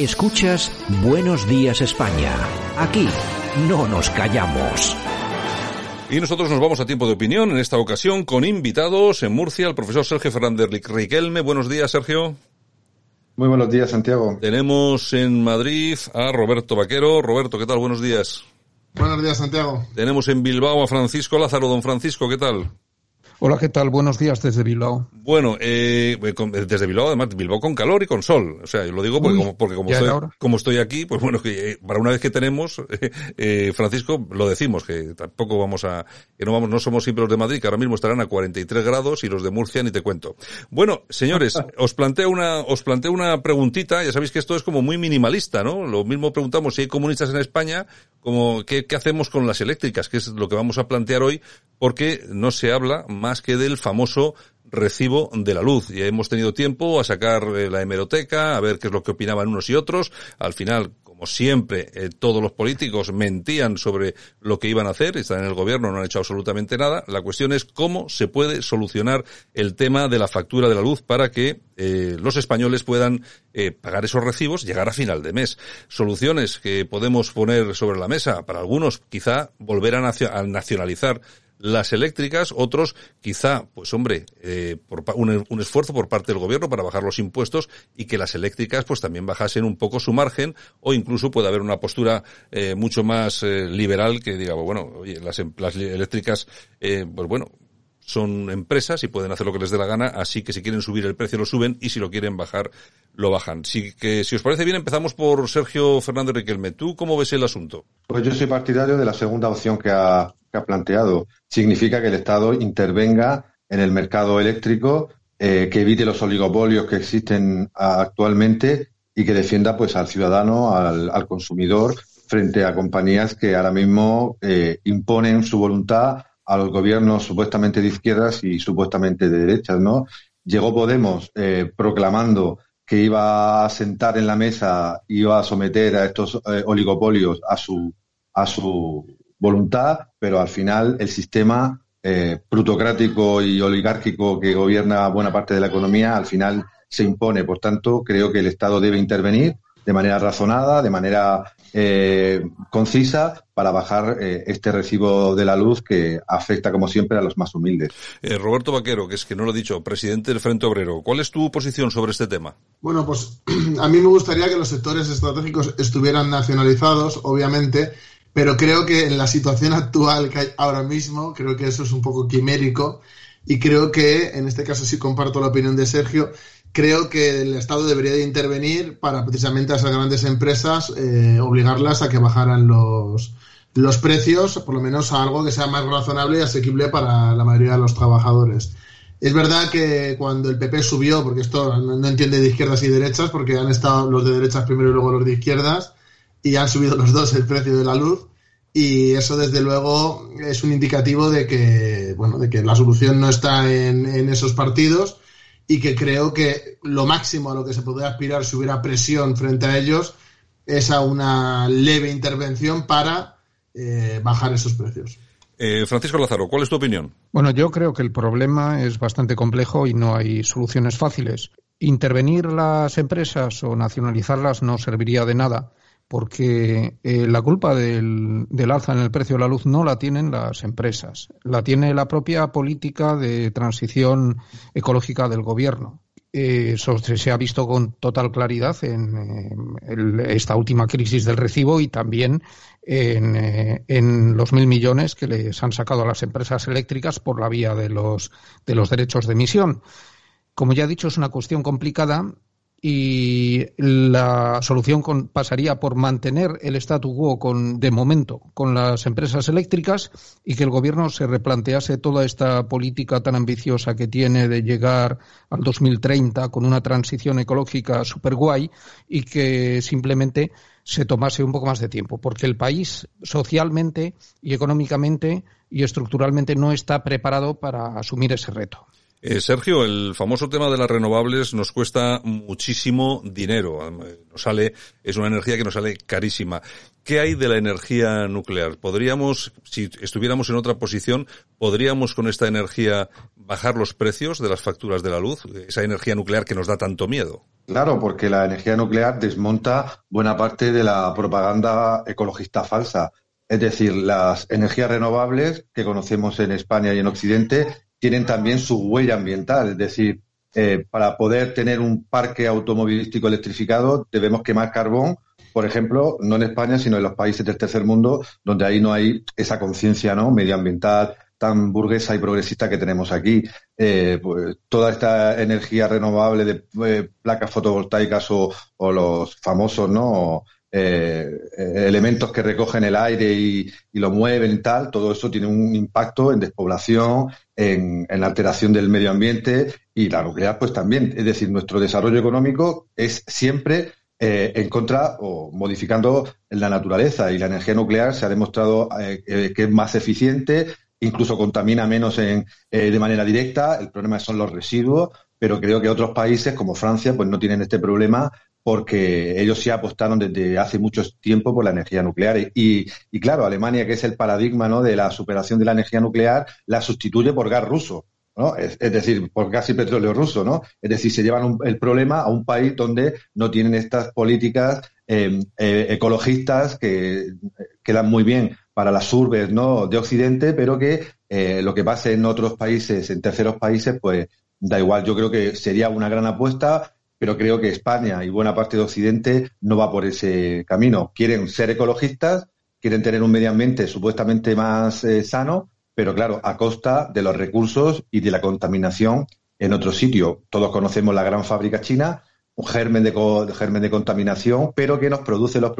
Escuchas Buenos Días España. Aquí no nos callamos. Y nosotros nos vamos a tiempo de opinión, en esta ocasión con invitados en Murcia, el profesor Sergio Fernández Riquelme. Buenos días, Sergio. Muy buenos días, Santiago. Tenemos en Madrid a Roberto Vaquero. Roberto, ¿qué tal? Buenos días. Buenos días, Santiago. Tenemos en Bilbao a Francisco Lázaro. Don Francisco, ¿qué tal? Hola, ¿qué tal? Buenos días desde Bilbao. Bueno, eh, desde Bilbao, además, Bilbao con calor y con sol. O sea, yo lo digo porque, como, porque como, estoy, como estoy aquí, pues bueno, que eh, para una vez que tenemos, eh, Francisco, lo decimos, que tampoco vamos a, que no vamos, no somos siempre los de Madrid, que ahora mismo estarán a 43 grados y los de Murcia ni te cuento. Bueno, señores, os planteo una, os planteo una preguntita, ya sabéis que esto es como muy minimalista, ¿no? Lo mismo preguntamos si hay comunistas en España, como, ¿qué, qué hacemos con las eléctricas? Que es lo que vamos a plantear hoy, porque no se habla más que del famoso recibo de la luz. Ya hemos tenido tiempo a sacar eh, la hemeroteca, a ver qué es lo que opinaban unos y otros. Al final, como siempre, eh, todos los políticos mentían sobre lo que iban a hacer, están en el gobierno, no han hecho absolutamente nada. La cuestión es cómo se puede solucionar el tema de la factura de la luz para que eh, los españoles puedan pagar esos recibos, llegar a final de mes. Soluciones que podemos poner sobre la mesa, para algunos quizá volver a nacionalizar las eléctricas, otros quizá, pues hombre, eh, un, un, esfuerzo por parte del gobierno para bajar los impuestos y que las eléctricas pues también bajasen un poco su margen o incluso puede haber una postura eh, mucho más eh, liberal que diga, bueno, oye, las, em, las eléctricas, eh, pues bueno, son empresas y pueden hacer lo que les dé la gana, así que si quieren subir el precio lo suben y si lo quieren bajar lo bajan. Si, que, si os parece bien, empezamos por Sergio Fernández Riquelme. ¿Tú cómo ves el asunto? Pues yo soy partidario de la segunda opción que ha, que ha planteado. Significa que el Estado intervenga en el mercado eléctrico, eh, que evite los oligopolios que existen actualmente y que defienda pues al ciudadano, al, al consumidor, frente a compañías que ahora mismo eh, imponen su voluntad a los gobiernos supuestamente de izquierdas y supuestamente de derechas, ¿no? Llegó Podemos eh, proclamando que iba a sentar en la mesa, iba a someter a estos eh, oligopolios a su, a su voluntad, pero al final el sistema eh, plutocrático y oligárquico que gobierna buena parte de la economía al final se impone. Por tanto, creo que el Estado debe intervenir de manera razonada, de manera eh, concisa para bajar eh, este recibo de la luz que afecta, como siempre, a los más humildes. Eh, Roberto Vaquero, que es que no lo he dicho, presidente del Frente Obrero, ¿cuál es tu posición sobre este tema? Bueno, pues a mí me gustaría que los sectores estratégicos estuvieran nacionalizados, obviamente, pero creo que en la situación actual que hay ahora mismo, creo que eso es un poco quimérico y creo que, en este caso sí comparto la opinión de Sergio, creo que el Estado debería de intervenir para precisamente a esas grandes empresas eh, obligarlas a que bajaran los, los precios, por lo menos a algo que sea más razonable y asequible para la mayoría de los trabajadores. Es verdad que cuando el PP subió, porque esto no, entiende de izquierdas y derechas, porque han estado los de derechas primero y luego los de izquierdas, y han subido los dos el precio de la luz, y eso desde luego es un indicativo de que, bueno, de que la solución no está en, en esos partidos, y que creo que lo máximo a lo que se podría aspirar si hubiera presión frente a ellos es a una leve intervención para eh, bajar esos precios. Eh, Francisco Lázaro, ¿cuál es tu opinión? Bueno, yo creo que el problema es bastante complejo y no hay soluciones fáciles. Intervenir las empresas o nacionalizarlas no serviría de nada porque eh, la culpa del, alza en el precio de la luz no la tienen las empresas, la tiene la propia política de transición ecológica del gobierno. Eh, eso se ha visto con total claridad en, esta última crisis del recibo y también en, eh, los mil millones que les han sacado a las empresas eléctricas por la vía de los derechos de emisión. Como ya he dicho, es una cuestión complicada y la solución pasaría por mantener el statu quo con, de momento con las empresas eléctricas y que el gobierno se replantease toda esta política tan ambiciosa que tiene de llegar al 2030 con una transición ecológica super guay y que simplemente se tomase un poco más de tiempo, porque el país socialmente y económicamente y estructuralmente no está preparado para asumir ese reto. Eh, Sergio, el famoso tema de las renovables nos cuesta muchísimo dinero. Nos sale, es una energía que nos sale carísima. ¿Qué hay de la energía nuclear? ¿Podríamos, si estuviéramos en otra posición, podríamos con esta energía bajar los precios de las facturas de la luz? Esa energía nuclear que nos da tanto miedo. Claro, porque la energía nuclear desmonta buena parte de la propaganda ecologista falsa. Es decir, las energías renovables que conocemos en España y en Occidente tienen también su huella ambiental. Es decir, eh, para poder tener un parque automovilístico electrificado debemos quemar carbón, por ejemplo, no en España, sino en los países del tercer mundo, donde ahí no hay esa conciencia ¿no? medioambiental tan burguesa y progresista que tenemos aquí. Eh, pues, toda esta energía renovable de eh, placas fotovoltaicas o, o, los famosos no eh, elementos que recogen el aire y, lo mueven y tal, todo eso tiene un impacto en despoblación, en, en, la alteración del medio ambiente y la nuclear pues también. Es decir, nuestro desarrollo económico es siempre eh, en contra o modificando la naturaleza y la energía nuclear se ha demostrado eh, que es más eficiente, incluso contamina menos en, de manera directa. El problema son los residuos, pero creo que otros países como Francia pues no tienen este problema porque ellos sí apostaron desde hace mucho tiempo por la energía nuclear. Y, y, claro, Alemania, que es el paradigma ¿no? de la superación de la energía nuclear, la sustituye por gas ruso. ¿no? Es, decir, por gas y petróleo ruso, ¿no? Es decir, se llevan el problema a un país donde no tienen estas políticas em, eh, ecologistas que quedan muy bien para las urbes ¿no? de Occidente, pero que eh, lo que pase en otros países, en terceros países, pues da igual. Yo creo que sería una gran apuesta pero creo que España y buena parte de Occidente no va por ese camino. Quieren ser ecologistas, quieren tener un medio ambiente supuestamente más eh, sano, pero claro, a costa de los recursos y de la contaminación en otro sitio. Todos conocemos la gran fábrica china, un germen de, germen de contaminación, pero que nos produce los,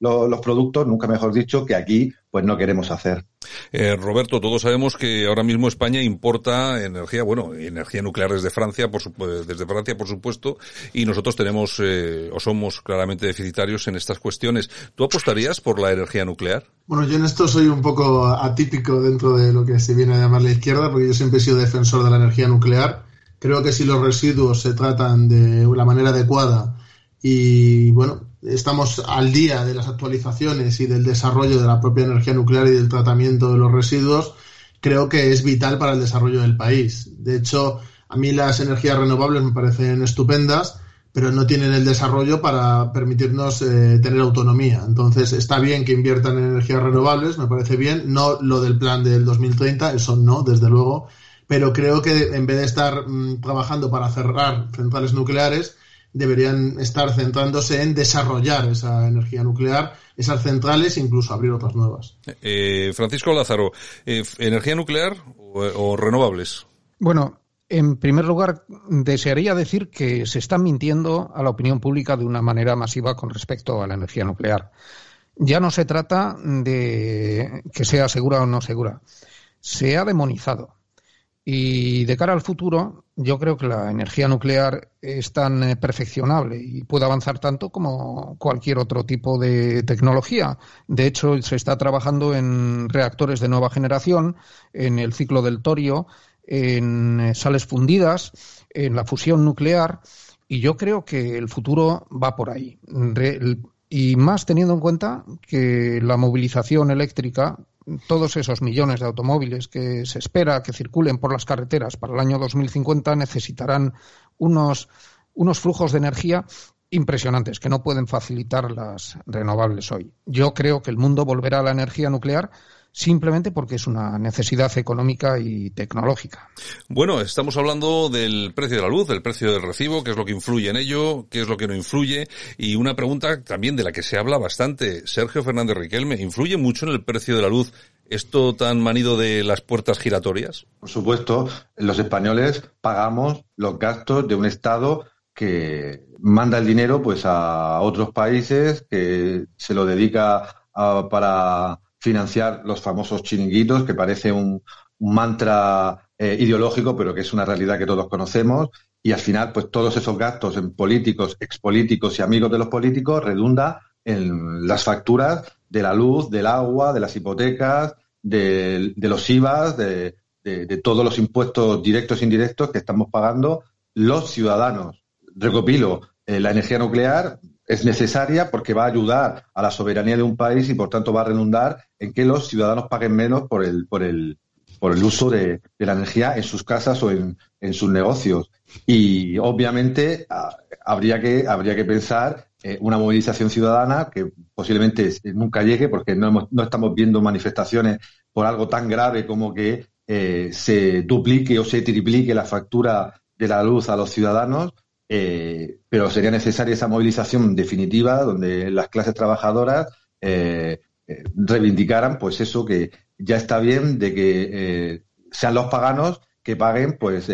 los, productos, nunca mejor dicho, que aquí pues no queremos hacer. Eh, Roberto, todos sabemos que ahora mismo España importa energía, bueno, energía nuclear desde Francia, por desde Francia, por supuesto, y nosotros tenemos eh, o somos claramente deficitarios en estas cuestiones. ¿Tú apostarías por la energía nuclear? Bueno, yo en esto soy un poco atípico dentro de lo que se viene a llamar la izquierda, porque yo siempre he sido defensor de la energía nuclear Creo que si los residuos se tratan de la manera adecuada y bueno, estamos al día de las actualizaciones y del desarrollo de la propia energía nuclear y del tratamiento de los residuos, creo que es vital para el desarrollo del país. De hecho, a mí las energías renovables me parecen estupendas, pero no tienen el desarrollo para permitirnos eh, tener autonomía. Entonces, está bien que inviertan en energías renovables, me parece bien, no lo del plan del 2030, eso no, desde luego, pero creo que en vez de estar mm, trabajando para cerrar centrales nucleares, deberían estar centrándose en desarrollar esa energía nuclear, esas centrales e incluso abrir otras nuevas. Eh, Francisco Lázaro, eh, ¿energía nuclear o, renovables? Bueno, en primer lugar, desearía decir que se está mintiendo a la opinión pública de una manera masiva con respecto a la energía nuclear. Ya no se trata de que sea segura o no segura. Se ha demonizado. Y de cara al futuro, yo creo que la energía nuclear es tan eh, perfeccionable y puede avanzar tanto como cualquier otro tipo de tecnología. De hecho, se está trabajando en reactores de nueva generación, en el ciclo del torio, en eh, sales fundidas, en la fusión nuclear, y yo creo que el futuro va por ahí. y más teniendo en cuenta que la movilización eléctrica todos esos millones de automóviles que se espera que circulen por las carreteras para el año 2050 necesitarán unos, unos flujos de energía impresionantes que no pueden facilitar las renovables hoy. Yo creo que el mundo volverá a la energía nuclear simplemente porque es una necesidad económica y tecnológica. Bueno, estamos hablando del precio de la luz, del precio del recibo, qué es lo que influye en ello, qué es lo que no influye, y una pregunta también de la que se habla bastante, Sergio Fernández Riquelme, ¿influye mucho en el precio de la luz esto tan manido de las puertas giratorias? Por supuesto, los españoles pagamos los gastos de un Estado que manda el dinero pues a otros países, que se lo dedica para financiar los famosos chiringuitos, que parece un, mantra eh, ideológico, pero que es una realidad que todos conocemos. Y al final, pues todos esos gastos en políticos, expolíticos y amigos de los políticos redunda en las facturas de la luz, del agua, de las hipotecas, de, los IVAs, de, de, todos los impuestos directos e indirectos que estamos pagando los ciudadanos. Recopilo, eh, la energía nuclear es necesaria porque va a ayudar a la soberanía de un país y por tanto va a redundar en que los ciudadanos paguen menos por el, por el, por el uso de, la energía en sus casas o en, en sus negocios. Y obviamente habría que, habría que pensar eh, una movilización ciudadana que posiblemente nunca llegue porque no, no estamos viendo manifestaciones por algo tan grave como que eh, se duplique o se triplique la factura de la luz a los ciudadanos, eh, pero sería necesaria esa movilización definitiva donde las clases trabajadoras eh, reivindicaran pues eso que ya está bien de que sean los paganos que paguen pues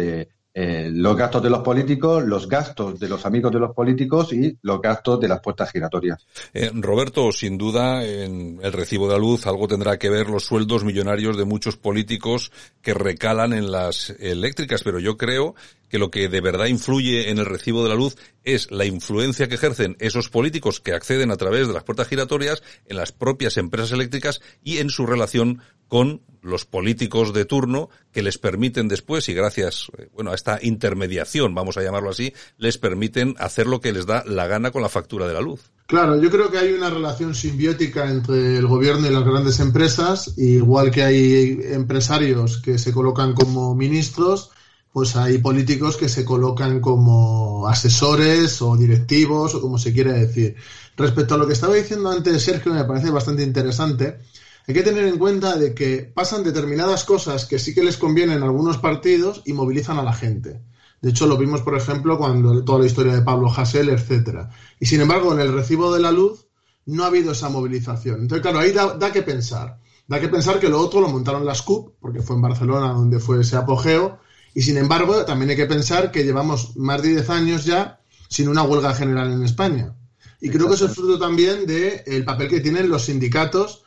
eh, los gastos de los políticos, los gastos de los amigos de los políticos y los gastos de las puertas giratorias. Eh, Roberto, sin duda, en el recibo de la luz algo tendrá que ver los sueldos millonarios de muchos políticos que recalan en las eléctricas, pero yo creo que lo que de verdad influye en el recibo de la luz es la influencia que ejercen esos políticos que acceden a través de las puertas giratorias en las propias empresas eléctricas y en su relación con los políticos de turno que les permiten después y gracias eh, bueno a esta intermediación vamos a llamarlo así les permiten hacer lo que les da la gana con la factura de la luz. Claro, yo creo que hay una relación simbiótica entre el gobierno y las grandes empresas, igual que hay empresarios que se colocan como ministros, pues hay políticos que se colocan como asesores o directivos o como se quiere decir. Respecto a lo que estaba diciendo antes Sergio, me parece bastante interesante. Hay que tener en cuenta de que pasan determinadas cosas que sí que les convienen a algunos partidos y movilizan a la gente. De hecho, lo vimos, por ejemplo, cuando toda la historia de Pablo Hasél, etcétera. Y sin embargo, en el recibo de la luz no ha habido esa movilización. Entonces, claro, ahí da, da que pensar. Da que pensar que lo otro lo montaron las CUP, porque fue en Barcelona donde fue ese apogeo, y sin embargo, también hay que pensar que llevamos más de 10 años ya sin una huelga general en España. Y creo que eso es fruto también del papel que tienen los sindicatos,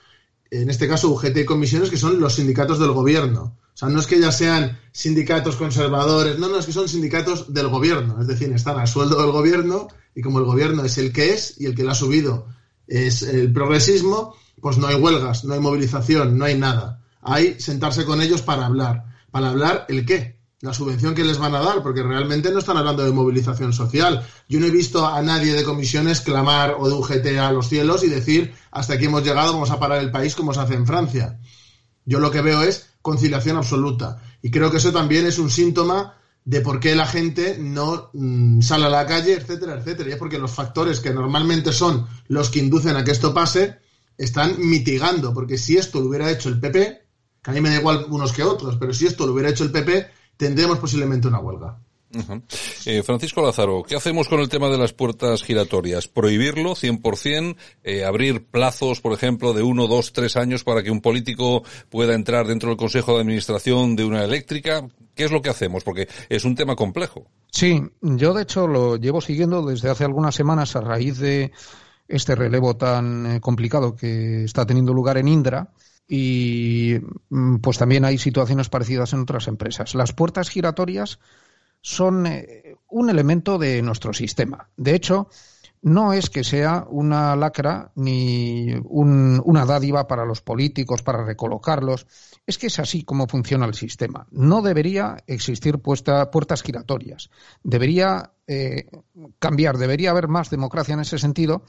en este caso UGT y comisiones, que son los sindicatos del gobierno. O sea, no es que ya sean sindicatos conservadores, no, no, es que son sindicatos del gobierno. Es decir, están al sueldo del gobierno y como el gobierno es el que es y el que lo ha subido es el progresismo, pues no hay huelgas, no hay movilización, no hay nada. Hay sentarse con ellos para hablar. ¿Para hablar el qué? La subvención que les van a dar, porque realmente no están hablando de movilización social. Yo no he visto a nadie de comisiones clamar o de UGT a los cielos y decir hasta aquí hemos llegado, vamos a parar el país como se hace en Francia. Yo lo que veo es conciliación absoluta. Y creo que eso también es un síntoma de por qué la gente no mm, sale a la calle, etcétera, etcétera. Y es porque los factores que normalmente son los que inducen a que esto pase están mitigando. Porque si esto lo hubiera hecho el PP, que a mí me da igual unos que otros, pero si esto lo hubiera hecho el PP, tendremos posiblemente una huelga. Eh, Francisco Lázaro, ¿qué hacemos con el tema de las puertas giratorias? ¿Prohibirlo 100%? Eh, ¿Abrir plazos, por ejemplo, de uno, dos, tres años para que un político pueda entrar dentro del Consejo de Administración de una eléctrica? ¿Qué es lo que hacemos? Porque es un tema complejo. Sí, yo de hecho lo llevo siguiendo desde hace algunas semanas a raíz de este relevo tan eh, complicado que está teniendo lugar en Indra y mm, pues también hay situaciones parecidas en otras empresas. Las puertas giratorias son eh, un elemento de nuestro sistema. De hecho, no es que sea una lacra ni una dádiva para los políticos, para recolocarlos. Es que es así como funciona el sistema. No debería existir puertas giratorias. Debería eh, cambiar, debería haber más democracia en ese sentido,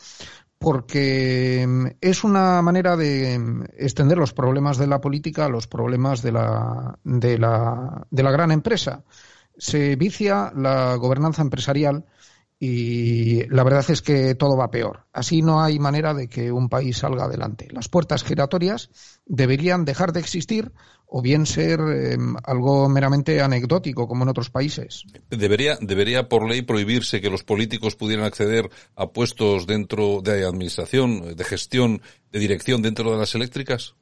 porque mm, es una manera de mm, extender los problemas de la política a los problemas de la, de la, de la gran empresa. Se vicia la gobernanza empresarial y la verdad es que todo va peor. Así no hay manera de que un país salga adelante. Las puertas giratorias deberían dejar de existir o bien ser em, algo meramente anecdótico como en otros países. Debería debería por ley prohibirse que los políticos pudieran acceder a puestos dentro de administración, de gestión, de dirección dentro de las eléctricas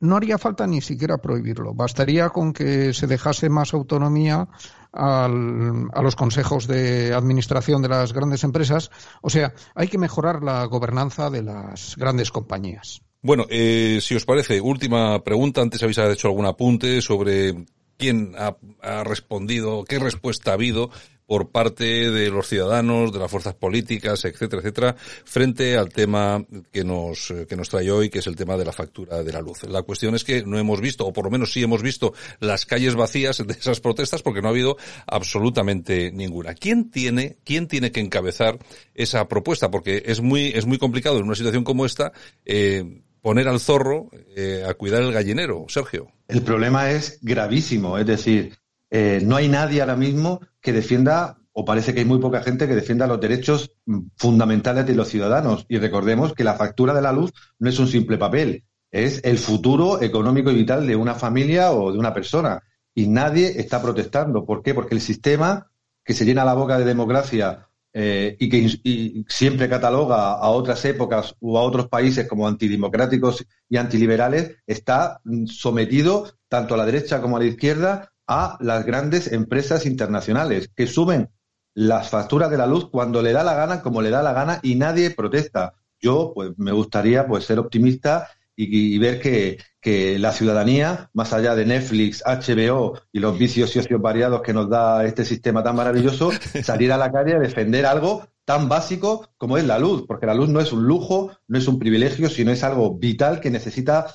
no haría falta ni siquiera prohibirlo. Bastaría con que se dejase más autonomía a los consejos de administración de las grandes empresas. O sea, hay que mejorar la gobernanza de las grandes compañías. Bueno, eh, si os parece, última pregunta. Antes habéis hecho algún apunte sobre quién ha, respondido, qué respuesta ha habido por parte de los ciudadanos, de las fuerzas políticas, etcétera, etcétera, frente al tema que nos, que nos trae hoy, que es el tema de la factura de la luz. La cuestión es que no hemos visto, o por lo menos sí hemos visto, las calles vacías de esas protestas porque no ha habido absolutamente ninguna. ¿Quién tiene, quién tiene que encabezar esa propuesta? Porque es muy, es muy complicado en una situación como esta, eh, poner al zorro eh, a cuidar el gallinero, Sergio. El problema es gravísimo, es decir, eh, no hay nadie ahora mismo que defienda, o parece que hay muy poca gente que defienda los derechos mm, fundamentales de los ciudadanos. Y recordemos que la factura de la luz no es un simple papel, es el futuro económico y vital de una familia o de una persona. Y nadie está protestando. ¿Por qué? Porque el sistema que se llena la boca de democracia eh, y que siempre cataloga a otras épocas o a otros países como antidemocráticos y antiliberales, está sometido tanto a la derecha como a la izquierda a las grandes empresas internacionales que suben las facturas de la luz cuando le da la gana, como le da la gana y nadie protesta. Yo, pues, me gustaría, pues, ser optimista y, ver que, que, la ciudadanía, más allá de Netflix, HBO y los vicios socios variados que nos da este sistema tan maravilloso, salir a la calle a defender algo tan básico como es la luz, porque la luz no es un lujo, no es un privilegio, sino es algo vital que necesita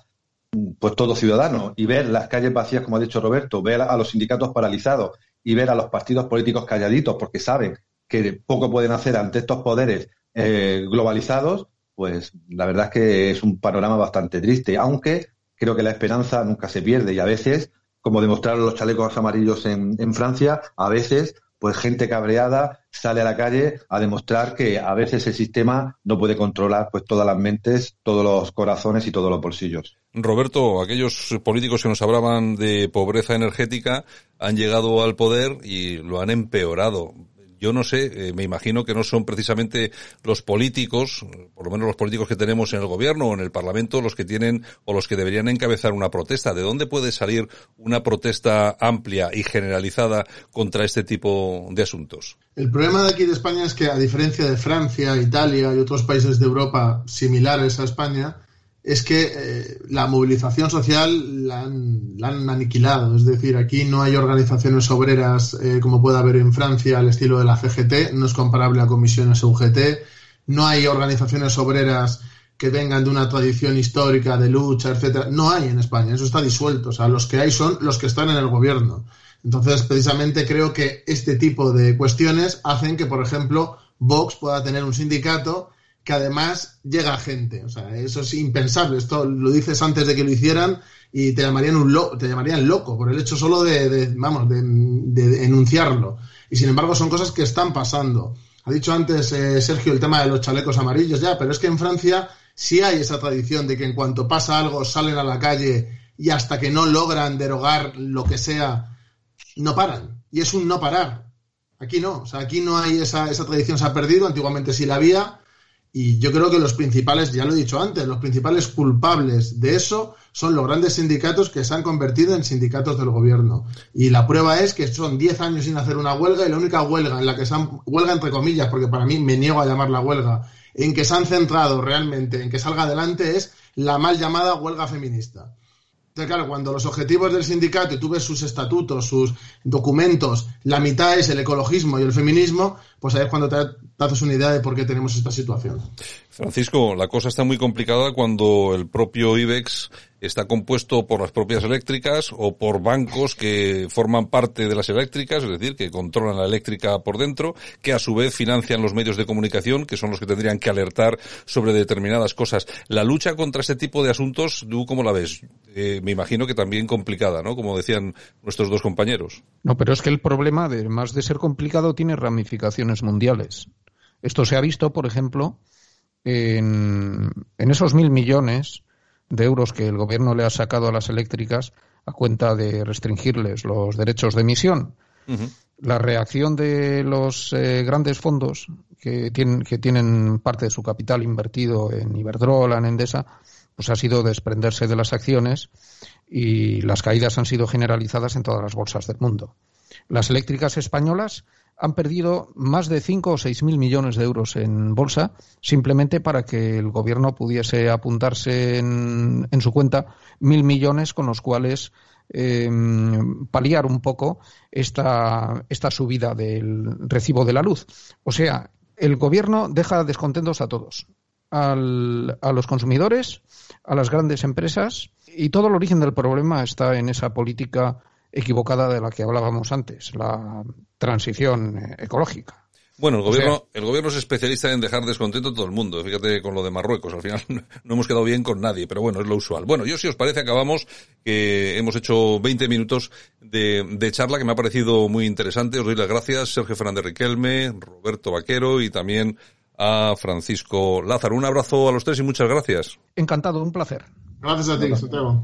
pues todo ciudadano. Y ver las calles vacías, como ha dicho Roberto, ver a los sindicatos paralizados y ver a los partidos políticos calladitos porque saben que poco pueden hacer ante estos poderes eh, globalizados, pues la verdad es que es un panorama bastante triste, aunque creo que la esperanza nunca se pierde y a veces, como demostraron los chalecos amarillos en, en Francia, a veces pues gente cabreada sale a la calle a demostrar que a veces el sistema no puede controlar pues todas las mentes, todos los corazones y todos los bolsillos. Roberto, aquellos políticos que nos hablaban de pobreza energética han llegado al poder y lo han empeorado yo no sé, eh, me imagino que no son precisamente los políticos, por lo menos los políticos que tenemos en el gobierno o en el Parlamento, los que tienen o los que deberían encabezar una protesta. ¿De dónde puede salir una protesta amplia y generalizada contra este tipo de asuntos? El problema de aquí de España es que, a diferencia de Francia, Italia y otros países de Europa similares a España, es que eh, la movilización social la han, aniquilado. Es decir, aquí no hay organizaciones obreras eh, como puede haber en Francia al estilo de la CGT, no es comparable a comisiones UGT, no hay organizaciones obreras que vengan de una tradición histórica de lucha, etcétera. No hay en España, eso está disuelto. O sea, los que hay son los que están en el gobierno. Entonces, precisamente creo que este tipo de cuestiones hacen que, por ejemplo, Vox pueda tener un sindicato que además llega gente. O sea, eso es impensable. Esto lo dices antes de que lo hicieran y te llamarían un loco, te llamarían loco por el hecho solo de, vamos, de, enunciarlo. Y sin embargo son cosas que están pasando. Ha dicho antes eh, Sergio el tema de los chalecos amarillos, ya, pero es que en Francia sí hay esa tradición de que en cuanto pasa algo salen a la calle y hasta que no logran derogar lo que sea, no paran. Y es un no parar. Aquí no, o sea, aquí no hay esa, esa tradición, se ha perdido, antiguamente sí la había, y yo creo que los principales, ya lo he dicho antes, los principales culpables de eso son los grandes sindicatos que se han convertido en sindicatos del gobierno. Y la prueba es que son 10 años sin hacer una huelga y la única huelga en la que se han, huelga entre comillas, porque para mí me niego a llamarla huelga, en que se han centrado realmente en que salga adelante es la mal llamada huelga feminista. Entonces, claro, cuando los objetivos del sindicato, y tú ves sus estatutos, sus documentos, la mitad es el ecologismo y el feminismo, pues ahí es cuando te, haces una idea de por qué tenemos esta situación. Francisco, la cosa está muy complicada cuando el propio IBEX está compuesto por las propias eléctricas o por bancos que forman parte de las eléctricas, es decir, que controlan la eléctrica por dentro, que a su vez financian los medios de comunicación, que son los que tendrían que alertar sobre determinadas cosas. La lucha contra este tipo de asuntos, ¿tú cómo la ves? Eh, me imagino que también complicada, ¿no? Como decían nuestros dos compañeros. No, pero es que el problema, además de ser complicado, tiene ramificaciones mundiales. Esto se ha visto, por ejemplo, en, en esos mil millones de euros que el gobierno le ha sacado a las eléctricas a cuenta de restringirles los derechos de emisión. La reacción de los eh, grandes fondos que tienen, que tienen parte de su capital invertido en Iberdrola, en Endesa, pues ha sido desprenderse de las acciones y las caídas han sido generalizadas en todas las bolsas del mundo. Las eléctricas españolas han perdido más de 5 o 6 mil millones de euros en bolsa simplemente para que el gobierno pudiese apuntarse en, su cuenta mil millones con los cuales em, paliar un poco esta, esta subida del recibo de la luz. O sea, el gobierno deja descontentos a todos, a los consumidores, a las grandes empresas, y todo el origen del problema está en esa política equivocada de la que hablábamos antes, la transición eh, ecológica. Bueno, el gobierno, el gobierno es especialista en dejar descontento a todo el mundo. Fíjate con lo de Marruecos. Al final no hemos quedado bien con nadie, pero bueno, es lo usual. Bueno, yo si os parece acabamos, que hemos hecho 20 minutos de, de charla que me ha parecido muy interesante. Os doy las gracias, Sergio Fernández Riquelme, Roberto Vaquero y también a Francisco Lázaro. Un abrazo a los tres y muchas gracias. Encantado, un placer. Gracias a ti, Santiago.